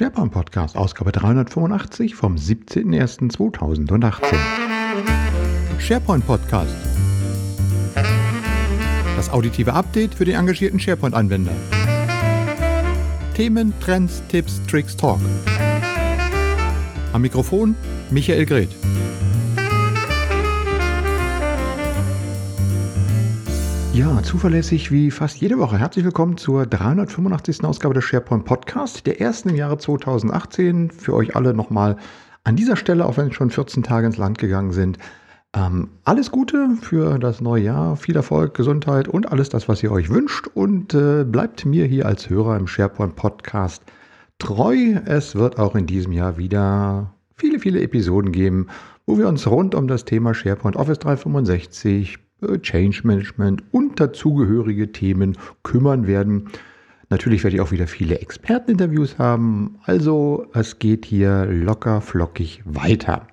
SharePoint Podcast, Ausgabe 385 vom 17.01.2018. SharePoint Podcast. Das auditive Update für den engagierten SharePoint-Anwender. Themen, Trends, Tipps, Tricks, Talk. Am Mikrofon Michael Greth. Ja, zuverlässig wie fast jede Woche. Herzlich willkommen zur 385. Ausgabe des SharePoint Podcast, der ersten im Jahre 2018. Für euch alle nochmal an dieser Stelle, auch wenn schon 14 Tage ins Land gegangen sind. Ähm, alles Gute für das neue Jahr, viel Erfolg, Gesundheit und alles das, was ihr euch wünscht. Und äh, bleibt mir hier als Hörer im SharePoint Podcast treu. Es wird auch in diesem Jahr wieder viele, viele Episoden geben, wo wir uns rund um das Thema SharePoint Office 365 äh, Change Management und dazugehörige Themen kümmern werden. Natürlich werde ich auch wieder viele Experteninterviews haben. Also es geht hier locker flockig weiter.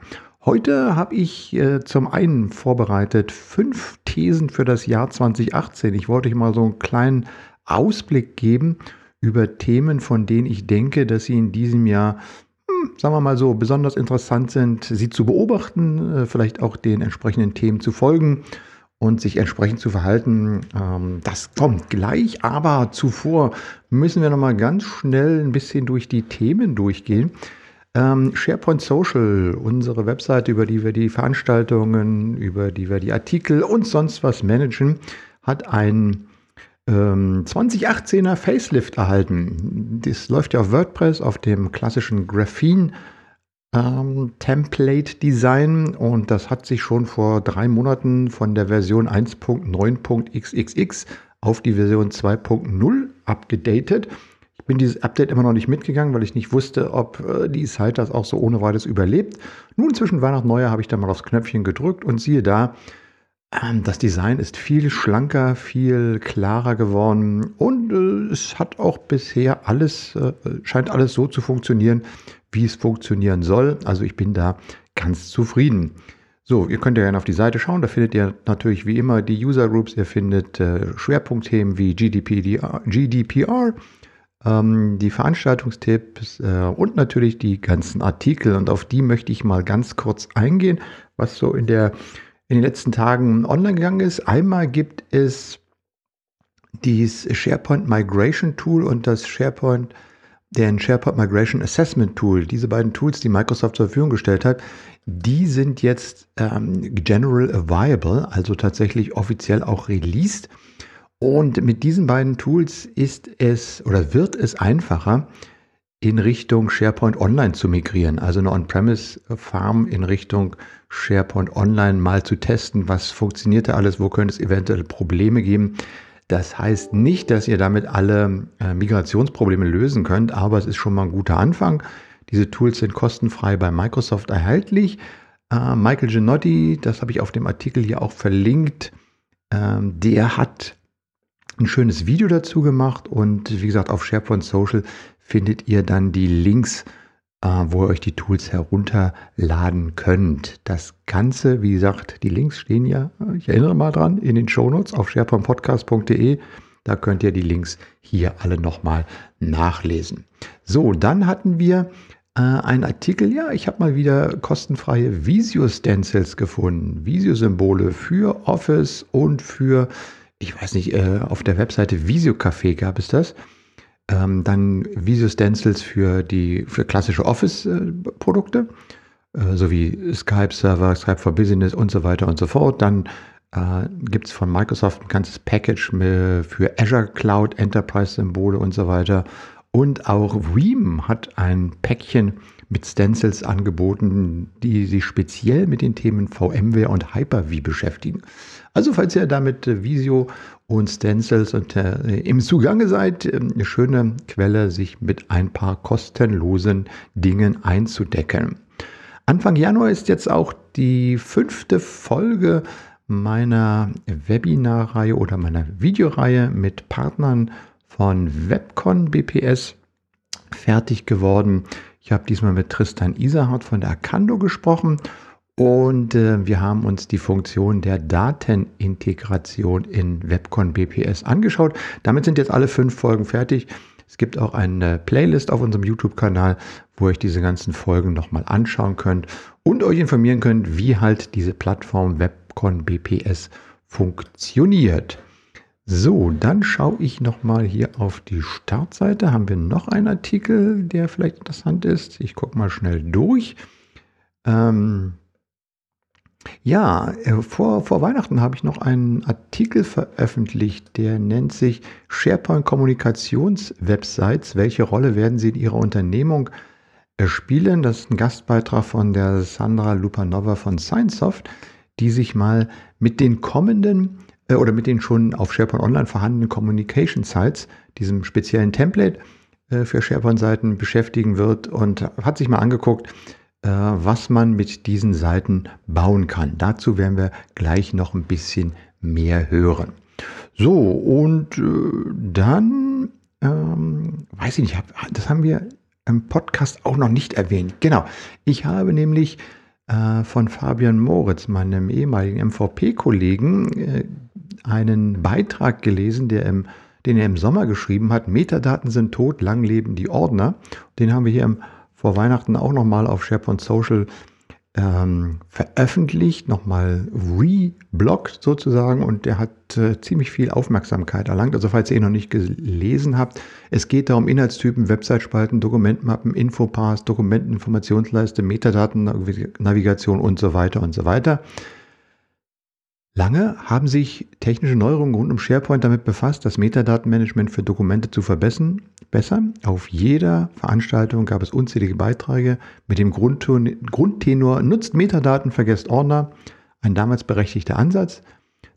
Heute habe ich äh, zum einen vorbereitet fünf Thesen für das Jahr 2018. Ich wollte euch mal so einen kleinen Ausblick geben über Themen, von denen ich denke, dass sie in diesem Jahr, hm, sagen wir mal so, besonders interessant sind, sie zu beobachten, äh, vielleicht auch den entsprechenden Themen zu folgen und sich entsprechend zu verhalten. Ähm, das kommt gleich, aber zuvor müssen wir noch mal ganz schnell ein bisschen durch die Themen durchgehen. Ähm, SharePoint Social, unsere Webseite, über die wir die Veranstaltungen, über die wir die Artikel und sonst was managen, hat ein ähm, 2018er Facelift erhalten. Das läuft ja auf WordPress, auf dem klassischen Graphene ähm, Template Design und das hat sich schon vor drei Monaten von der Version 1.9.xxx auf die Version 2.0 abgedatet. Ich bin dieses Update immer noch nicht mitgegangen, weil ich nicht wusste, ob äh, die Site das auch so ohne weiteres überlebt. Nun zwischen Weihnachten und Neujahr habe ich da mal aufs Knöpfchen gedrückt und siehe da, das Design ist viel schlanker, viel klarer geworden und äh, es hat auch bisher alles, äh, scheint alles so zu funktionieren, wie es funktionieren soll. Also ich bin da ganz zufrieden. So, ihr könnt ja gerne auf die Seite schauen. Da findet ihr natürlich wie immer die User Groups. Ihr findet äh, Schwerpunktthemen wie GDPR, ähm, die Veranstaltungstipps und natürlich die ganzen Artikel. Und auf die möchte ich mal ganz kurz eingehen, was so in, der, in den letzten Tagen online gegangen ist. Einmal gibt es dieses SharePoint Migration Tool und das SharePoint den SharePoint Migration Assessment Tool, diese beiden Tools, die Microsoft zur Verfügung gestellt hat, die sind jetzt ähm, general available, also tatsächlich offiziell auch released. Und mit diesen beiden Tools ist es oder wird es einfacher, in Richtung SharePoint Online zu migrieren, also eine On-Premise-Farm in Richtung SharePoint Online mal zu testen, was funktioniert da alles, wo könnte es eventuell Probleme geben. Das heißt nicht, dass ihr damit alle äh, Migrationsprobleme lösen könnt, aber es ist schon mal ein guter Anfang. Diese Tools sind kostenfrei bei Microsoft erhältlich. Äh, Michael Genotti, das habe ich auf dem Artikel hier auch verlinkt, ähm, der hat ein schönes Video dazu gemacht und wie gesagt, auf SharePoint Social findet ihr dann die Links wo ihr euch die Tools herunterladen könnt. Das Ganze, wie gesagt, die Links stehen ja, ich erinnere mal dran, in den Shownotes auf sharepointpodcast.de. Da könnt ihr die Links hier alle nochmal nachlesen. So, dann hatten wir äh, einen Artikel, ja, ich habe mal wieder kostenfreie Visio-Stencils gefunden. Visio-Symbole für Office und für, ich weiß nicht, äh, auf der Webseite Visio Café gab es das. Ähm, dann Visio Stencils für die für klassische Office-Produkte, äh, sowie Skype-Server, Skype for Business und so weiter und so fort. Dann äh, gibt es von Microsoft ein ganzes Package für Azure Cloud Enterprise-Symbole und so weiter. Und auch Veeam hat ein Päckchen mit Stencils angeboten, die sich speziell mit den Themen VMware und Hyper-V beschäftigen. Also falls ihr damit Visio und Stencils und äh, im Zugange seid, äh, eine schöne Quelle, sich mit ein paar kostenlosen Dingen einzudecken. Anfang Januar ist jetzt auch die fünfte Folge meiner Webinarreihe oder meiner Videoreihe mit Partnern von Webcon BPS fertig geworden. Ich habe diesmal mit Tristan Iserhardt von der Akando gesprochen und äh, wir haben uns die Funktion der Datenintegration in Webcon BPS angeschaut. Damit sind jetzt alle fünf Folgen fertig. Es gibt auch eine Playlist auf unserem YouTube-Kanal, wo ihr euch diese ganzen Folgen nochmal anschauen könnt und euch informieren könnt, wie halt diese Plattform Webcon BPS funktioniert. So, dann schaue ich nochmal hier auf die Startseite. Haben wir noch einen Artikel, der vielleicht interessant ist? Ich gucke mal schnell durch. Ähm, ja, äh, vor, vor Weihnachten habe ich noch einen Artikel veröffentlicht, der nennt sich SharePoint Kommunikationswebsites. Welche Rolle werden sie in Ihrer Unternehmung äh, spielen? Das ist ein Gastbeitrag von der Sandra Lupanova von ScienceSoft, die sich mal mit den kommenden äh, oder mit den schon auf SharePoint Online vorhandenen Communication Sites, diesem speziellen Template für SharePoint-Seiten beschäftigen wird und hat sich mal angeguckt, äh, was man mit diesen Seiten bauen kann. Dazu werden wir gleich noch ein bisschen mehr hören. So, und äh, dann, ähm, weiß ich nicht, das haben wir im Podcast auch noch nicht erwähnt. Genau, ich habe nämlich äh, von Fabian Moritz, meinem ehemaligen MVP-Kollegen, äh, einen Beitrag gelesen, der im, den er im Sommer geschrieben hat. Metadaten sind tot, lang leben die Ordner. Den haben wir hier im vor Weihnachten auch nochmal auf SharePoint Social ähm, veröffentlicht, nochmal rebloggt sozusagen und der hat äh, ziemlich viel Aufmerksamkeit erlangt. Also falls ihr ihn noch nicht gelesen habt, es geht da um Inhaltstypen, Website-Spalten, Dokumentmappen, Infopass, Dokumenteninformationsleiste, Metadaten-Navigation und so weiter und so weiter. Lange haben sich technische Neuerungen rund um SharePoint damit befasst, das Metadatenmanagement für Dokumente zu verbessern. Besser. Auf jeder Veranstaltung gab es unzählige Beiträge mit dem Grundtenor Nutzt Metadaten, vergesst Ordner. Ein damals berechtigter Ansatz.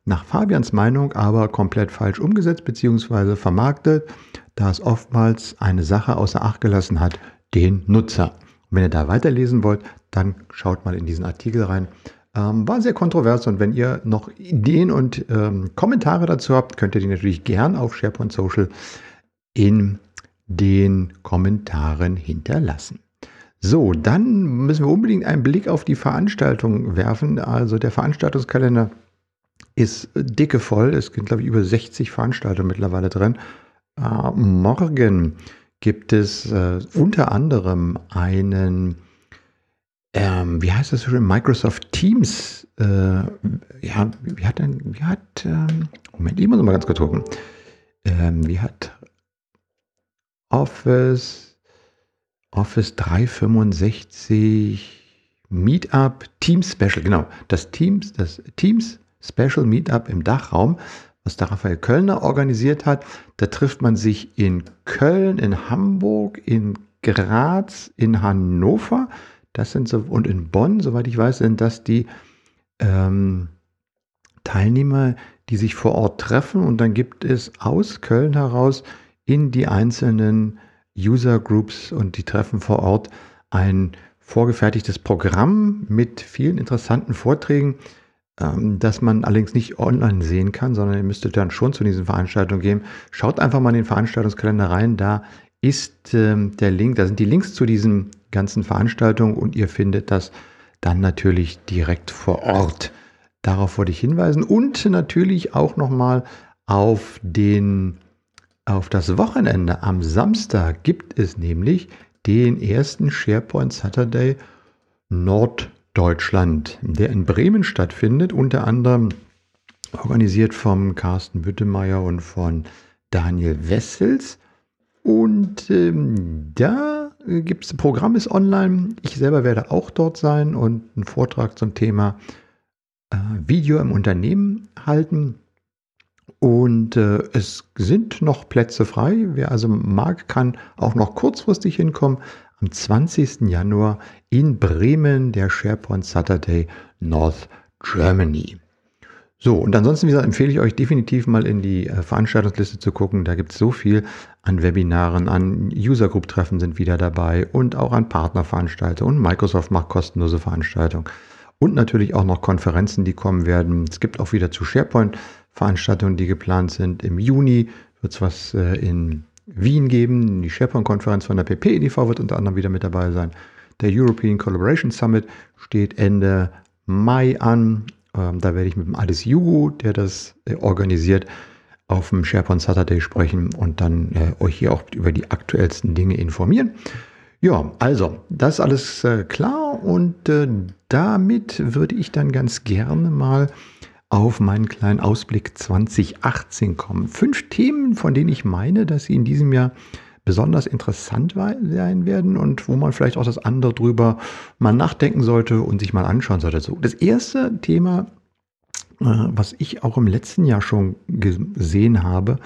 Nach Fabians Meinung aber komplett falsch umgesetzt bzw. vermarktet, da es oftmals eine Sache außer Acht gelassen hat, den Nutzer. Und wenn ihr da weiterlesen wollt, dann schaut mal in diesen Artikel rein. Ähm, war sehr kontrovers und wenn ihr noch Ideen und ähm, Kommentare dazu habt, könnt ihr die natürlich gern auf SharePoint Social in den Kommentaren hinterlassen. So, dann müssen wir unbedingt einen Blick auf die Veranstaltung werfen. Also der Veranstaltungskalender ist dicke voll. Es sind, glaube ich, über 60 Veranstaltungen mittlerweile drin. Äh, morgen gibt es äh, unter anderem einen ähm, wie heißt das schon, Microsoft Teams, äh, ja, wie hat denn, wie hat, ähm, Moment, ich muss mal ganz kurz gucken, ähm, wie hat Office, Office 365 Meetup Teams Special, genau, das Teams, das Teams Special Meetup im Dachraum, was der Raphael Kölner organisiert hat. Da trifft man sich in Köln, in Hamburg, in Graz, in Hannover. Das sind so, und in Bonn, soweit ich weiß, sind das die ähm, Teilnehmer, die sich vor Ort treffen und dann gibt es aus Köln heraus in die einzelnen User Groups und die treffen vor Ort ein vorgefertigtes Programm mit vielen interessanten Vorträgen, ähm, das man allerdings nicht online sehen kann, sondern ihr müsstet dann schon zu diesen Veranstaltungen gehen. Schaut einfach mal in den Veranstaltungskalender rein, da ist ähm, der Link, da sind die Links zu diesen ganzen Veranstaltungen und ihr findet das dann natürlich direkt vor Ort. Darauf wollte ich hinweisen und natürlich auch nochmal auf den auf das Wochenende am Samstag gibt es nämlich den ersten SharePoint Saturday Norddeutschland, der in Bremen stattfindet, unter anderem organisiert vom Carsten Büttemeyer und von Daniel Wessels. Und ähm, da gibt es, Programm ist online. Ich selber werde auch dort sein und einen Vortrag zum Thema äh, Video im Unternehmen halten. Und äh, es sind noch Plätze frei. Wer also mag, kann auch noch kurzfristig hinkommen. Am 20. Januar in Bremen, der SharePoint Saturday North Germany. So, und ansonsten, wie gesagt, empfehle ich euch definitiv mal in die äh, Veranstaltungsliste zu gucken. Da gibt es so viel an Webinaren, an User Group Treffen sind wieder dabei und auch an Partnerveranstaltungen. Microsoft macht kostenlose Veranstaltungen. Und natürlich auch noch Konferenzen, die kommen werden. Es gibt auch wieder zu SharePoint Veranstaltungen, die geplant sind. Im Juni wird es was äh, in Wien geben. Die SharePoint-Konferenz von der PP-EDV wird unter anderem wieder mit dabei sein. Der European Collaboration Summit steht Ende Mai an. Ähm, da werde ich mit dem Alice Jugo, der das äh, organisiert, auf dem SharePoint Saturday sprechen und dann äh, euch hier auch über die aktuellsten Dinge informieren. Ja, also, das ist alles äh, klar und äh, damit würde ich dann ganz gerne mal auf meinen kleinen Ausblick 2018 kommen. Fünf Themen, von denen ich meine, dass sie in diesem Jahr besonders interessant sein werden und wo man vielleicht auch das andere drüber mal nachdenken sollte und sich mal anschauen sollte. So, das erste Thema, äh, was ich auch im letzten Jahr schon gesehen habe,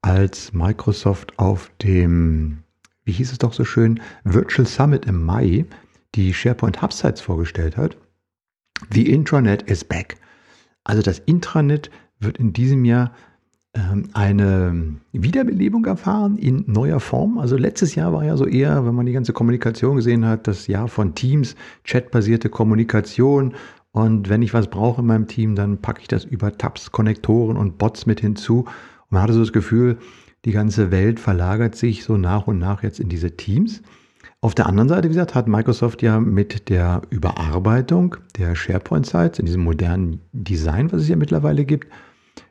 als Microsoft auf dem wie hieß es doch so schön, Virtual Summit im Mai, die SharePoint Hub Sites vorgestellt hat. The Intranet is back. Also das Intranet wird in diesem Jahr eine Wiederbelebung erfahren in neuer Form. Also letztes Jahr war ja so eher, wenn man die ganze Kommunikation gesehen hat, das Jahr von Teams, chatbasierte Kommunikation. Und wenn ich was brauche in meinem Team, dann packe ich das über Tabs, Konnektoren und Bots mit hinzu. Und man hatte so das Gefühl, die ganze Welt verlagert sich so nach und nach jetzt in diese Teams. Auf der anderen Seite, wie gesagt, hat Microsoft ja mit der Überarbeitung der SharePoint-Sites in diesem modernen Design, was es ja mittlerweile gibt,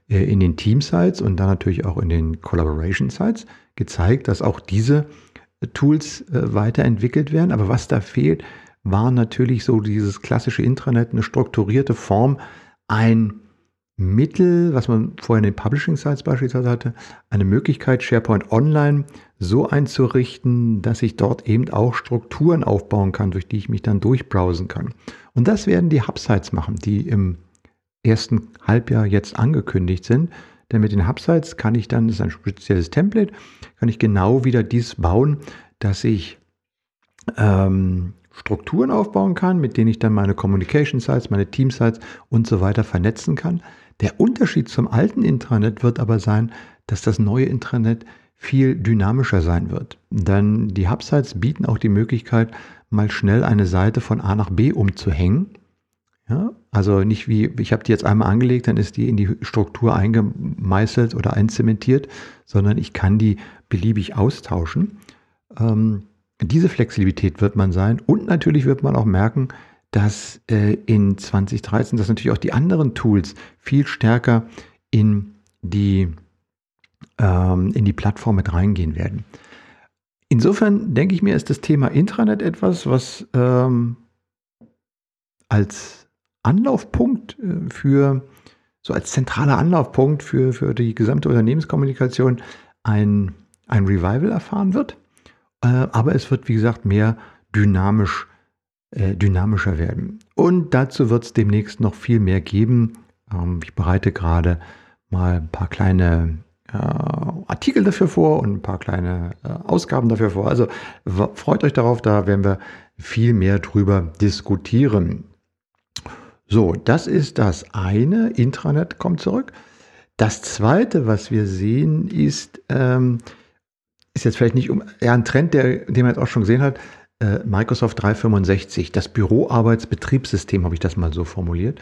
in den Team-Sites und dann natürlich auch in den Collaboration-Sites gezeigt, dass auch diese Tools äh, weiterentwickelt werden. Aber was da fehlt, war natürlich so dieses klassische Intranet, eine strukturierte Form, ein Mittel, was man vorher in den Publishing Sites beispielsweise hatte, eine Möglichkeit, SharePoint Online so einzurichten, dass ich dort eben auch Strukturen aufbauen kann, durch die ich mich dann durchbrowsen kann. Und das werden die Hub-Sites machen, die im ersten Halbjahr jetzt angekündigt sind. Denn mit den Hub-Sites kann ich dann, das ist ein spezielles Template, kann ich genau wieder dies bauen, dass ich ähm, Strukturen aufbauen kann, mit denen ich dann meine Communication Sites, meine Team Sites und so weiter vernetzen kann. Der Unterschied zum alten Intranet wird aber sein, dass das neue Intranet viel dynamischer sein wird. Denn die Hubsites bieten auch die Möglichkeit, mal schnell eine Seite von A nach B umzuhängen. Ja, also nicht wie, ich habe die jetzt einmal angelegt, dann ist die in die Struktur eingemeißelt oder einzementiert, sondern ich kann die beliebig austauschen. Ähm, diese Flexibilität wird man sein und natürlich wird man auch merken, dass äh, in 2013, dass natürlich auch die anderen Tools viel stärker in die, ähm, in die Plattform mit reingehen werden. Insofern denke ich mir, ist das Thema Intranet etwas, was ähm, als Anlaufpunkt äh, für, so als zentraler Anlaufpunkt für, für die gesamte Unternehmenskommunikation ein, ein Revival erfahren wird. Äh, aber es wird, wie gesagt, mehr dynamisch äh, dynamischer werden. Und dazu wird es demnächst noch viel mehr geben. Ähm, ich bereite gerade mal ein paar kleine Artikel dafür vor und ein paar kleine Ausgaben dafür vor. Also freut euch darauf, da werden wir viel mehr drüber diskutieren. So, das ist das eine. Intranet kommt zurück. Das zweite, was wir sehen, ist, ähm, ist jetzt vielleicht nicht um, ja, ein Trend, der, den man jetzt auch schon gesehen hat, äh, Microsoft 365, das Büroarbeitsbetriebssystem, habe ich das mal so formuliert.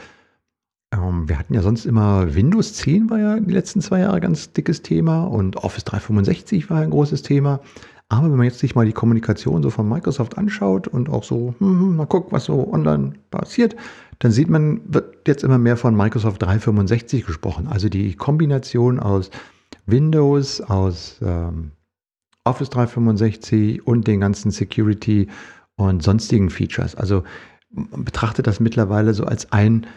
Ähm, wir hatten ja sonst immer Windows 10 war ja die letzten zwei Jahre ganz dickes Thema und Office 365 war ein großes Thema. Aber wenn man jetzt sich mal die Kommunikation so von Microsoft anschaut und auch so, hm, hm mal guckt, was so online passiert, dann sieht man, wird jetzt immer mehr von Microsoft 365 gesprochen. Also die Kombination aus Windows, aus ähm, Office 365 und den ganzen Security und sonstigen Features. Also betrachtet das mittlerweile so als ein,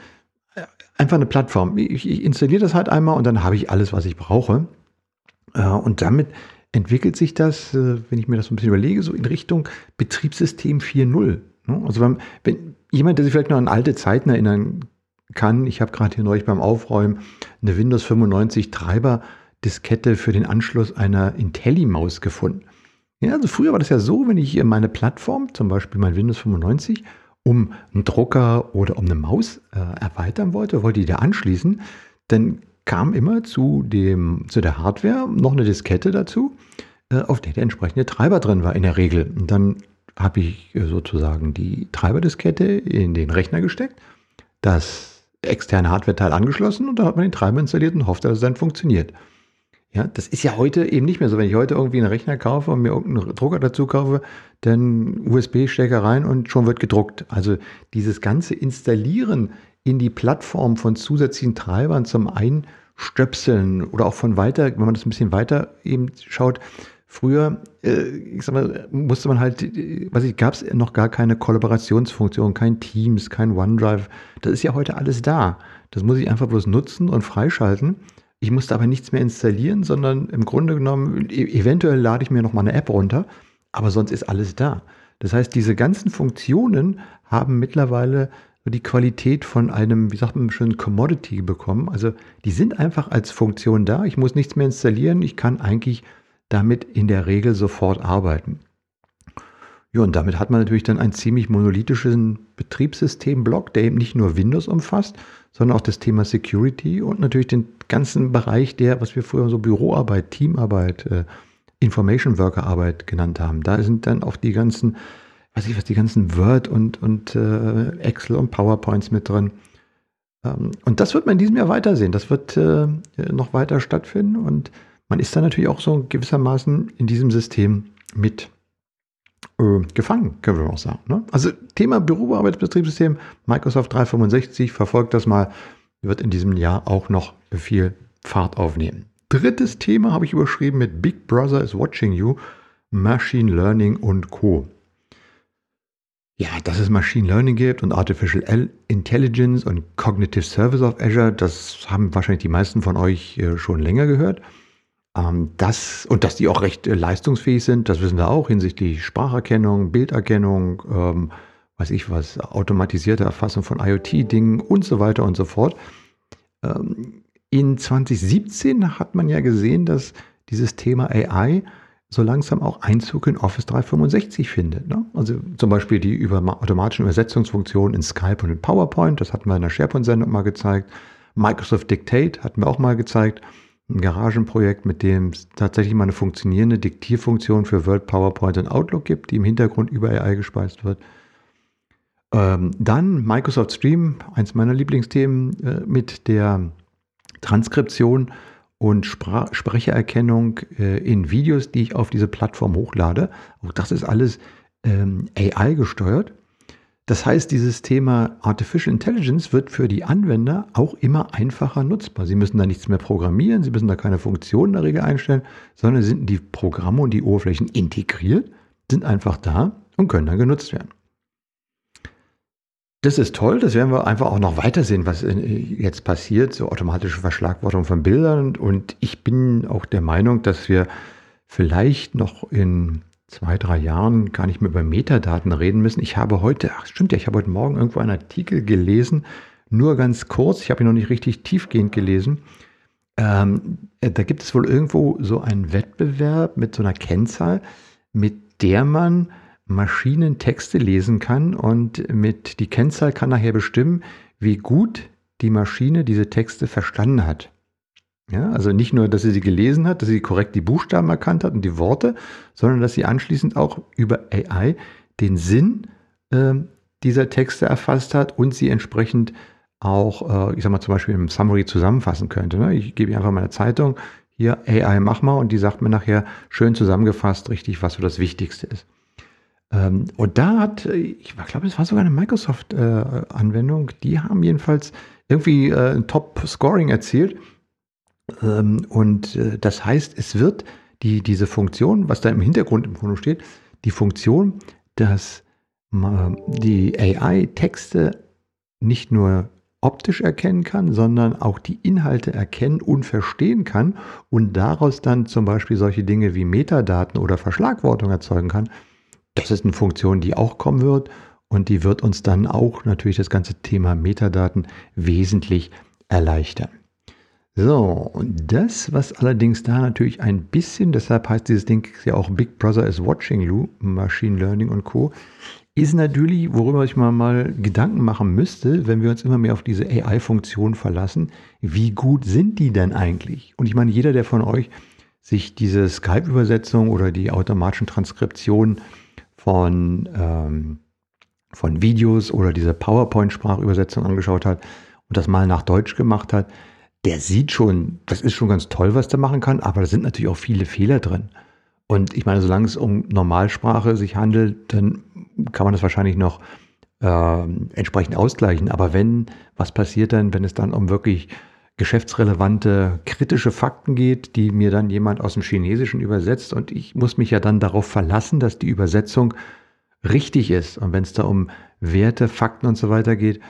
äh, einfach eine Plattform. Ich, ich installiere das halt einmal und dann habe ich alles, was ich brauche. Äh, und damit entwickelt sich das, äh, wenn ich mir das so ein bisschen überlege, so in Richtung Betriebssystem 4.0. Ne? Also wenn, wenn jemand, der sich vielleicht noch an alte Zeiten erinnern kann, ich habe gerade hier neulich beim Aufräumen eine Windows 95 Treiber Diskette für den Anschluss einer IntelliMaus gefunden. Ja, also früher war das ja so, wenn ich meine Plattform, zum Beispiel mein Windows 95, um einen Drucker oder um eine Maus äh, erweitern wollte, wollte ich da anschließen, dann kam immer zu, dem, zu der Hardware noch eine Diskette dazu, äh, auf der der entsprechende Treiber drin war in der Regel. Und dann habe ich äh, sozusagen die Treiberdiskette in den Rechner gesteckt, das externe Hardware-Teil angeschlossen und dann hat man den Treiber installiert und hofft, dass es dann funktioniert. Ja, das ist ja heute eben nicht mehr so. Wenn ich heute irgendwie einen Rechner kaufe und mir irgendeinen Drucker dazu kaufe, dann USB-Stecker rein und schon wird gedruckt. Also dieses ganze Installieren in die Plattform von zusätzlichen Treibern zum Einspielen Stöpseln oder auch von weiter, wenn man das ein bisschen weiter eben schaut, früher, äh, ich sag mal, musste man halt, weiß ich, gab es noch gar keine Kollaborationsfunktion, kein Teams, kein OneDrive. Das ist ja heute alles da. Das muss ich einfach bloß nutzen und freischalten. Ich musste aber nichts mehr installieren, sondern im Grunde genommen, e-, eventuell lade ich mir noch mal eine App runter, aber sonst ist alles da. Das heißt, diese ganzen Funktionen haben mittlerweile die Qualität von einem, wie sagt man schön, Commodity bekommen. Also die sind einfach als Funktion da. Ich muss nichts mehr installieren. Ich kann eigentlich damit in der Regel sofort arbeiten. Ja, und damit hat man natürlich dann einen ziemlich monolithischen Betriebssystemblock, der eben nicht nur Windows umfasst, sondern auch das Thema Security und natürlich den ganzen Bereich der, was wir früher so Büroarbeit, Teamarbeit, äh, Information Worker Arbeit genannt haben. Da sind dann auch die ganzen, weiß ich was, die ganzen Word und, und äh, Excel und PowerPoints mit drin. Ähm, und das wird man in diesem Jahr weitersehen. Das wird äh, noch weiter stattfinden und man ist dann natürlich auch so gewissermaßen in diesem System mit äh, gefangen, können wir auch sagen. Ne? Also Thema Büroarbeitsbetriebssystem, Microsoft 365, verfolgt das mal, wird in diesem Jahr auch noch viel Fahrt aufnehmen. Drittes Thema habe ich überschrieben mit Big Brother is watching you, Machine Learning und Co. Ja, dass es Machine Learning gibt und Artificial Intelligence und Cognitive Service of Azure, das haben wahrscheinlich die meisten von euch äh, schon länger gehört. Ähm, das, und dass die auch recht äh, leistungsfähig sind, das wissen wir auch hinsichtlich Spracherkennung, Bilderkennung, ähm, weiß ich was, automatisierte Erfassung von IoT-Dingen und so weiter und so fort. Ähm, in 2017 hat man ja gesehen, dass dieses Thema AI so langsam auch Einzug in Office 365 findet. Ne? Also zum Beispiel die über automatischen Übersetzungsfunktionen in Skype und in PowerPoint, das hatten wir in der SharePoint-Sendung mal gezeigt. Microsoft Dictate hatten wir auch mal gezeigt ein Garagenprojekt, mit dem es tatsächlich mal eine funktionierende Diktierfunktion für Word, PowerPoint und Outlook gibt, die im Hintergrund über AI gespeist wird. Ähm, dann Microsoft Stream, eins meiner Lieblingsthemen, äh, mit der Transkription und Spra Sprechererkennung äh, in Videos, die ich auf diese Plattform hochlade. Auch das ist alles ähm, AI gesteuert. Das heißt, dieses Thema Artificial Intelligence wird für die Anwender auch immer einfacher nutzbar. Sie müssen da nichts mehr programmieren, sie müssen da keine Funktionen in der Regel einstellen, sondern sind die Programme und die Oberflächen integriert, sind einfach da und können dann genutzt werden. Das ist toll, das werden wir einfach auch noch weitersehen, was äh, jetzt passiert, so automatische Verschlagwortung von Bildern. Und ich bin auch der Meinung, dass wir vielleicht noch in zwei, drei Jahren gar nicht mehr über Metadaten reden müssen. Ich habe heute, ach stimmt ja, ich habe heute Morgen irgendwo einen Artikel gelesen, nur ganz kurz, ich habe ihn noch nicht richtig tiefgehend gelesen. Ähm, äh, da gibt es wohl irgendwo so einen Wettbewerb mit so einer Kennzahl, mit der man Maschinen Texte lesen kann und mit die Kennzahl kann nachher bestimmen, wie gut die Maschine diese Texte verstanden hat. Ja, also nicht nur, dass sie sie gelesen hat, dass sie korrekt die Buchstaben erkannt hat und die Worte, sondern dass sie anschließend auch über AI den Sinn äh, dieser Texte erfasst hat und sie entsprechend auch, äh, ich sag mal zum Beispiel im Summary zusammenfassen könnte. Ne? Ich gebe einfach meine Zeitung, hier AI mach mal und die sagt mir nachher schön zusammengefasst richtig, was so das Wichtigste ist. Ähm, und da hat, ich glaube, es war sogar eine Microsoft-Anwendung, äh, die haben jedenfalls irgendwie äh, ein Top-Scoring erzielt ähm, und äh, das heißt, es wird die, diese Funktion, was da im Hintergrund im Grunde steht, die Funktion, dass die AI Texte nicht nur optisch erkennen kann, sondern auch die Inhalte erkennen und verstehen kann und daraus dann zum Beispiel solche Dinge wie Metadaten oder Verschlagwortung erzeugen kann. Das ist eine Funktion, die auch kommen wird und die wird uns dann auch natürlich das ganze Thema Metadaten wesentlich erleichtern. So, und das, was allerdings da natürlich ein bisschen, deshalb heißt dieses Ding ja auch Big Brother is watching you, Machine Learning und Co., ist natürlich, worüber ich mal, mal Gedanken machen müsste, wenn wir uns immer mehr auf diese AI-Funktion verlassen. Wie gut sind die denn eigentlich? Und ich meine, jeder, der von euch sich diese Skype-Übersetzung oder die automatischen Transkriptionen von, ähm, von Videos oder diese PowerPoint-Sprachübersetzung angeschaut hat und das mal nach Deutsch gemacht hat, der sieht schon, das ist schon ganz toll, was der machen kann, aber da sind natürlich auch viele Fehler drin. Und ich meine, solange es um Normalsprache sich handelt, dann kann man das wahrscheinlich noch äh, entsprechend ausgleichen. Aber wenn, was passiert dann, wenn es dann um wirklich geschäftsrelevante, kritische Fakten geht, die mir dann jemand aus dem Chinesischen übersetzt und ich muss mich ja dann darauf verlassen, dass die Übersetzung richtig ist. Und wenn es da um Werte, Fakten und so weiter geht,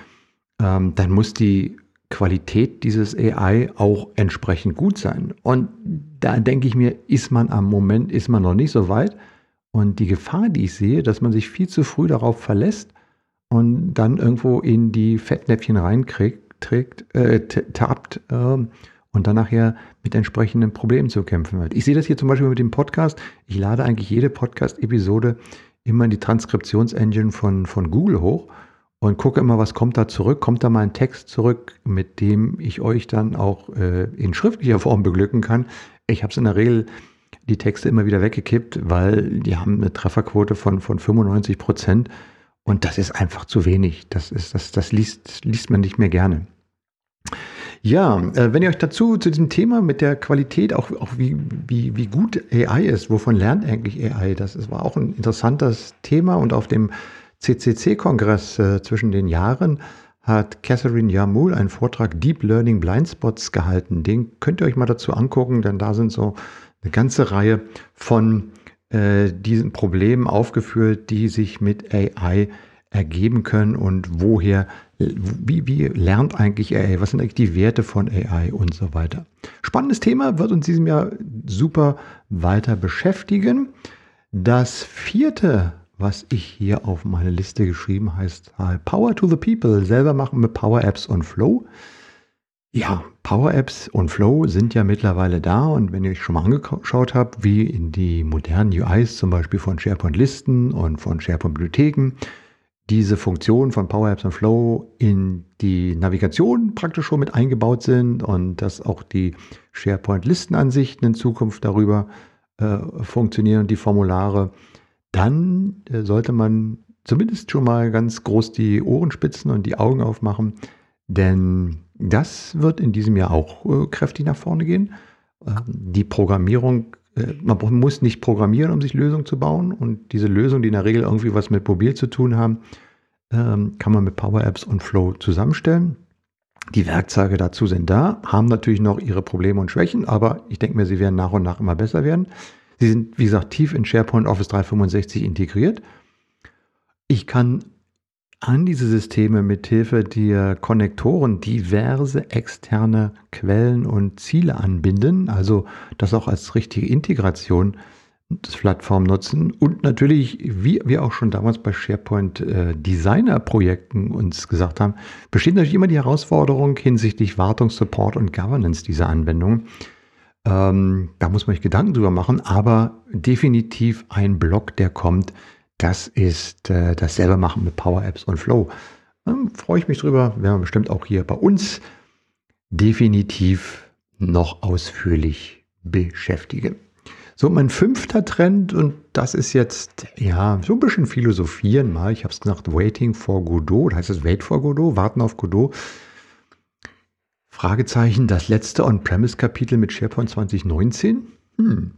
ähm, dann muss die Qualität dieses AI auch entsprechend gut sein. Und da denke ich mir, ist man am Moment, ist man noch nicht so weit. Und die Gefahr, die ich sehe, dass man sich viel zu früh darauf verlässt und dann irgendwo in die Fettnäpfchen reinkriegt, trägt, äh, tappt äh, und dann nachher mit entsprechenden Problemen zu kämpfen hat. Ich sehe das hier zum Beispiel mit dem Podcast. Ich lade eigentlich jede Podcast-Episode immer in die Transkriptionsengine von, von Google hoch und gucke immer, was kommt da zurück. Kommt da mal ein Text zurück, mit dem ich euch dann auch äh, in schriftlicher Form beglücken kann. Ich habe es in der Regel die Texte immer wieder weggekippt, weil die haben eine Trefferquote von, von 95 Prozent und das ist einfach zu wenig. Das, ist, das, das liest, liest man nicht mehr gerne. Ja, äh, wenn ihr euch dazu zu diesem Thema mit der Qualität, auch, auch wie, wie, wie gut AI ist, wovon lernt eigentlich AI? Das ist, war auch ein interessantes Thema und auf dem CCC-Kongress äh, zwischen den Jahren hat Catherine Yamul einen Vortrag Deep Learning Blindspots gehalten. Den könnt ihr euch mal dazu angucken, denn da sind so eine ganze Reihe von äh, diesen Problemen aufgeführt, die sich mit AI ergeben können und woher, wie, wie lernt eigentlich AI, was sind eigentlich die Werte von AI und so weiter. Spannendes Thema wird uns diesem Jahr super weiter beschäftigen. Das vierte was ich hier auf meine Liste geschrieben heißt Power to the People, selber machen mit Power Apps und Flow. Ja, Power Apps und Flow sind ja mittlerweile da. Und wenn ihr euch schon mal angeschaut habt, wie in die modernen UIs zum Beispiel von SharePoint Listen und von SharePoint Bibliotheken diese Funktionen von Power Apps und Flow in die Navigation praktisch schon mit eingebaut sind und dass auch die SharePoint Listenansichten in Zukunft darüber äh, funktionieren und die Formulare dann äh, sollte man zumindest schon mal ganz groß die Ohren spitzen und die Augen aufmachen, denn das wird in diesem Jahr auch äh, kräftig nach vorne gehen. Ähm, die Programmierung, äh, man muss nicht programmieren, um sich Lösungen zu bauen und diese Lösungen, die in der Regel irgendwie was mit Mobil zu tun haben, ähm, kann man mit Power Apps und Flow zusammenstellen. Die Werkzeuge dazu sind da, haben natürlich noch ihre Probleme und Schwächen, aber ich denke mir, sie werden nach und nach immer besser werden. Sie sind, wie gesagt, tief in SharePoint Office 365 integriert. Ich kann an diese Systeme mithilfe der Konnektoren diverse externe Quellen und Ziele anbinden, also das auch als richtige Integration des Plattform nutzen und natürlich, wie wir auch schon damals bei SharePoint äh, Designer Projekten uns gesagt haben, besteht natürlich immer die Herausforderung hinsichtlich Wartung, Support und Governance dieser Anwendungen. Ähm, da muss man sich Gedanken drüber machen, aber definitiv ein Block, der kommt, das ist äh, das selber machen mit Power Apps und Flow. Ähm, Freue ich mich drüber, werden wir bestimmt auch hier bei uns definitiv noch ausführlich beschäftigen. So, mein fünfter Trend, und das ist jetzt, ja, so ein bisschen philosophieren mal. Ich habe es gesagt, Waiting for Godot, heißt es Wait for Godot, Warten auf Godot. Fragezeichen, das letzte On-Premise-Kapitel mit SharePoint 2019? Hm.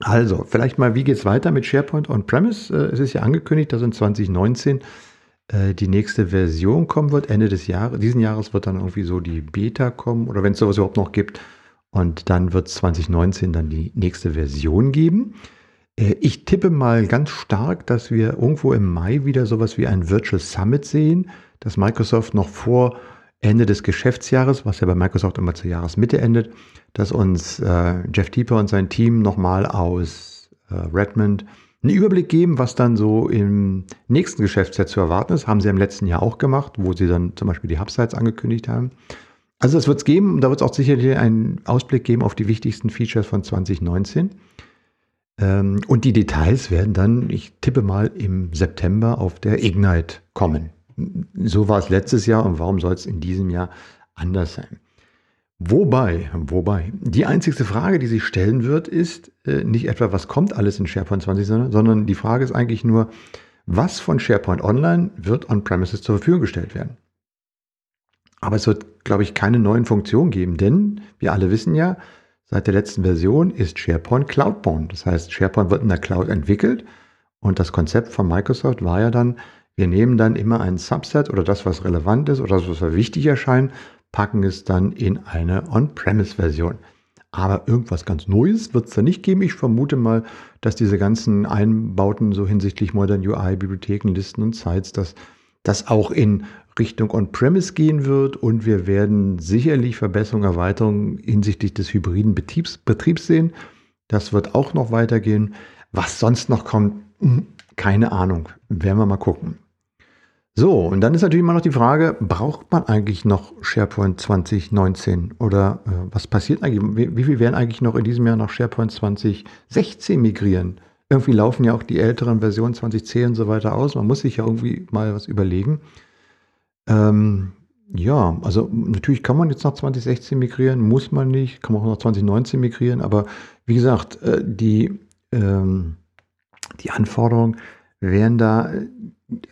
Also, vielleicht mal, wie geht es weiter mit SharePoint On-Premise? Äh, es ist ja angekündigt, dass in 2019 äh, die nächste Version kommen wird. Ende des Jahres, diesen Jahres wird dann irgendwie so die Beta kommen oder wenn es sowas überhaupt noch gibt. Und dann wird es 2019 dann die nächste Version geben. Äh, ich tippe mal ganz stark, dass wir irgendwo im Mai wieder sowas wie ein Virtual Summit sehen, dass Microsoft noch vor Ende des Geschäftsjahres, was ja bei Microsoft immer zur Jahresmitte endet, dass uns äh, Jeff Tieper und sein Team nochmal aus äh, Redmond einen Überblick geben, was dann so im nächsten Geschäftsjahr zu erwarten ist. Haben sie im letzten Jahr auch gemacht, wo sie dann zum Beispiel die Hubsites angekündigt haben. Also das wird es geben. Da wird es auch sicherlich einen Ausblick geben auf die wichtigsten Features von 2019. Ähm, und die Details werden dann, ich tippe mal, im September auf der Ignite kommen. So war es letztes Jahr und warum soll es in diesem Jahr anders sein? Wobei, wobei, die einzigste Frage, die sich stellen wird, ist äh, nicht etwa, was kommt alles in SharePoint 20, sondern die Frage ist eigentlich nur, was von SharePoint Online wird on-premises zur Verfügung gestellt werden. Aber es wird, glaube ich, keine neuen Funktionen geben, denn wir alle wissen ja, seit der letzten Version ist SharePoint Cloudbound. Das heißt, SharePoint wird in der Cloud entwickelt und das Konzept von Microsoft war ja dann, wir nehmen dann immer ein Subset oder das, was relevant ist oder das, was wichtig erscheint, packen es dann in eine On-Premise-Version. Aber irgendwas ganz Neues wird es da nicht geben. Ich vermute mal, dass diese ganzen Einbauten so hinsichtlich Modern UI, Bibliotheken, Listen und Sites, dass das auch in Richtung On-Premise gehen wird und wir werden sicherlich Verbesserungen, Erweiterungen hinsichtlich des hybriden Betriebs, Betriebs sehen. Das wird auch noch weitergehen. Was sonst noch kommt, hm, keine Ahnung. Werden wir mal gucken. So, und dann ist natürlich immer noch die Frage, braucht man eigentlich noch SharePoint 2019 oder äh, was passiert eigentlich? Wie, wie viel werden eigentlich noch in diesem Jahr nach SharePoint 2016 migrieren? Irgendwie laufen ja auch die älteren Versionen 2010 und so weiter aus. Man muss sich ja irgendwie mal was überlegen. Ähm, ja, also natürlich kann man jetzt nach 2016 migrieren, muss man nicht, kann man auch nach 2019 migrieren, aber wie gesagt, äh, die, ähm, die Anforderungen werden da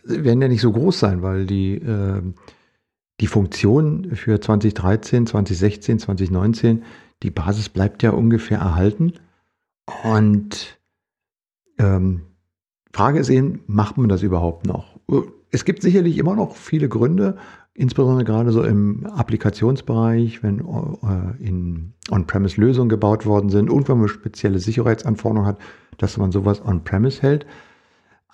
werden ja nicht so groß sein, weil die, äh, die Funktion für 2013, 2016, 2019, die Basis bleibt ja ungefähr erhalten. Und ähm, Frage ist eben, macht man das überhaupt noch? Es gibt sicherlich immer noch viele Gründe, insbesondere gerade so im Applikationsbereich, wenn äh, in On-Premise-Lösungen gebaut worden sind und wenn man spezielle Sicherheitsanforderungen hat, dass man sowas On-Premise hält.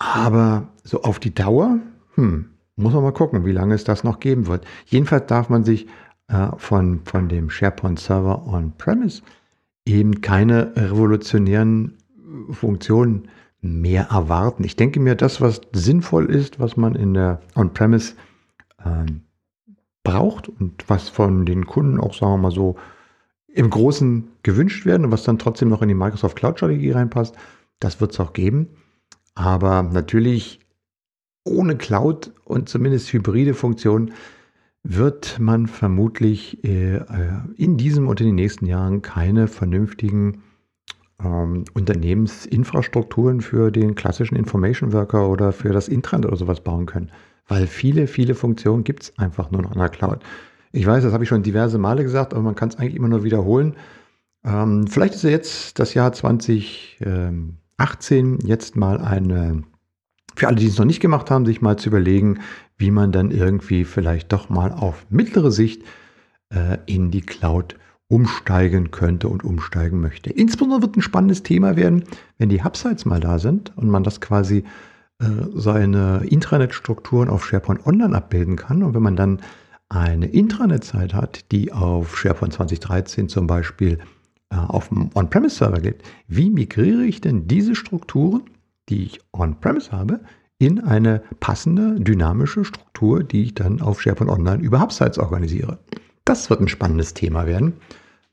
Aber so auf die Dauer, hm, muss man mal gucken, wie lange es das noch geben wird. Jedenfalls darf man sich äh, von, von dem SharePoint-Server on-premise eben keine revolutionären Funktionen mehr erwarten. Ich denke mir, das, was sinnvoll ist, was man in der On-Premise ähm, braucht und was von den Kunden auch, sagen wir mal so, im Großen gewünscht werden und was dann trotzdem noch in die Microsoft Cloud-Strategie reinpasst, das wird es auch geben. Aber natürlich ohne Cloud und zumindest hybride Funktionen wird man vermutlich äh, äh, in diesem und in den nächsten Jahren keine vernünftigen ähm, Unternehmensinfrastrukturen für den klassischen Information Worker oder für das Intranet oder sowas bauen können. Weil viele, viele Funktionen gibt es einfach nur noch in der Cloud. Ich weiß, das habe ich schon diverse Male gesagt, aber man kann es eigentlich immer nur wiederholen. Ähm, vielleicht ist ja jetzt das Jahr 20, ähm, 18 jetzt mal eine, für alle, die es noch nicht gemacht haben, sich mal zu überlegen, wie man dann irgendwie vielleicht doch mal auf mittlere Sicht äh, in die Cloud umsteigen könnte und umsteigen möchte. Insbesondere wird ein spannendes Thema werden, wenn die Hubsites mal da sind und man das quasi äh, seine Intranet-Strukturen auf SharePoint Online abbilden kann. Und wenn man dann eine Intranet-Zeit hat, die auf SharePoint 2013 zum Beispiel auf dem On-Premise-Server geht, wie migriere ich denn diese Strukturen, die ich On-Premise habe, in eine passende, dynamische Struktur, die ich dann auf SharePoint Online über Hubsites organisiere. Das wird ein spannendes Thema werden.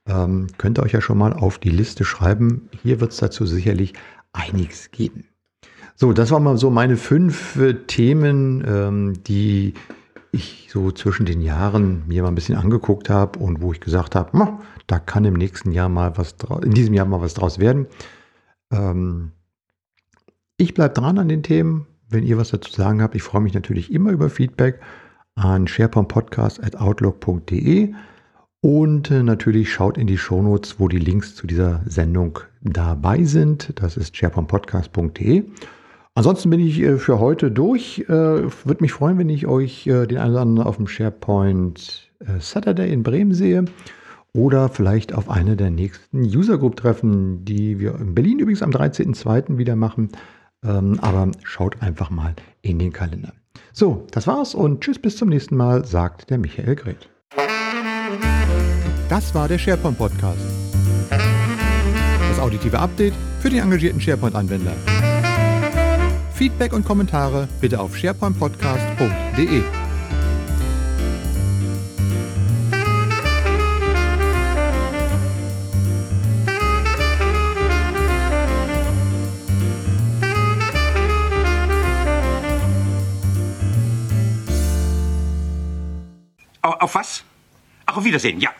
Ähm, könnt ihr euch ja schon mal auf die Liste schreiben. Hier wird es dazu sicherlich einiges geben. So, das waren mal so meine fünf äh, Themen, ähm, die ich so zwischen den Jahren mir mal ein bisschen angeguckt habe und wo ich gesagt habe, da kann im nächsten Jahr mal was, in diesem Jahr mal was draus werden. Ähm, ich bleibe dran an den Themen. Wenn ihr was dazu sagen habt, ich freue mich natürlich immer über Feedback an sharepointpodcast.outlook.de und äh, natürlich schaut in die Shownotes, wo die Links zu dieser Sendung dabei sind. Das ist sharepointpodcast.de. Ansonsten bin ich äh, für heute durch. Äh, Würde mich freuen, wenn ich euch äh, den einen oder anderen auf dem SharePoint Saturday in Bremen sehe oder vielleicht auf eine der nächsten User Group Treffen, die wir in Berlin übrigens am 13.02. wieder machen. Ähm, aber schaut einfach mal in den Kalender. So, das war's und tschüss bis zum nächsten Mal, sagt der Michael Greth. Das war der SharePoint Podcast. Das auditive Update für den engagierten SharePoint-Anwender. Feedback und Kommentare bitte auf sharepointpodcast.de. Auf was? Ach, auf Wiedersehen, ja.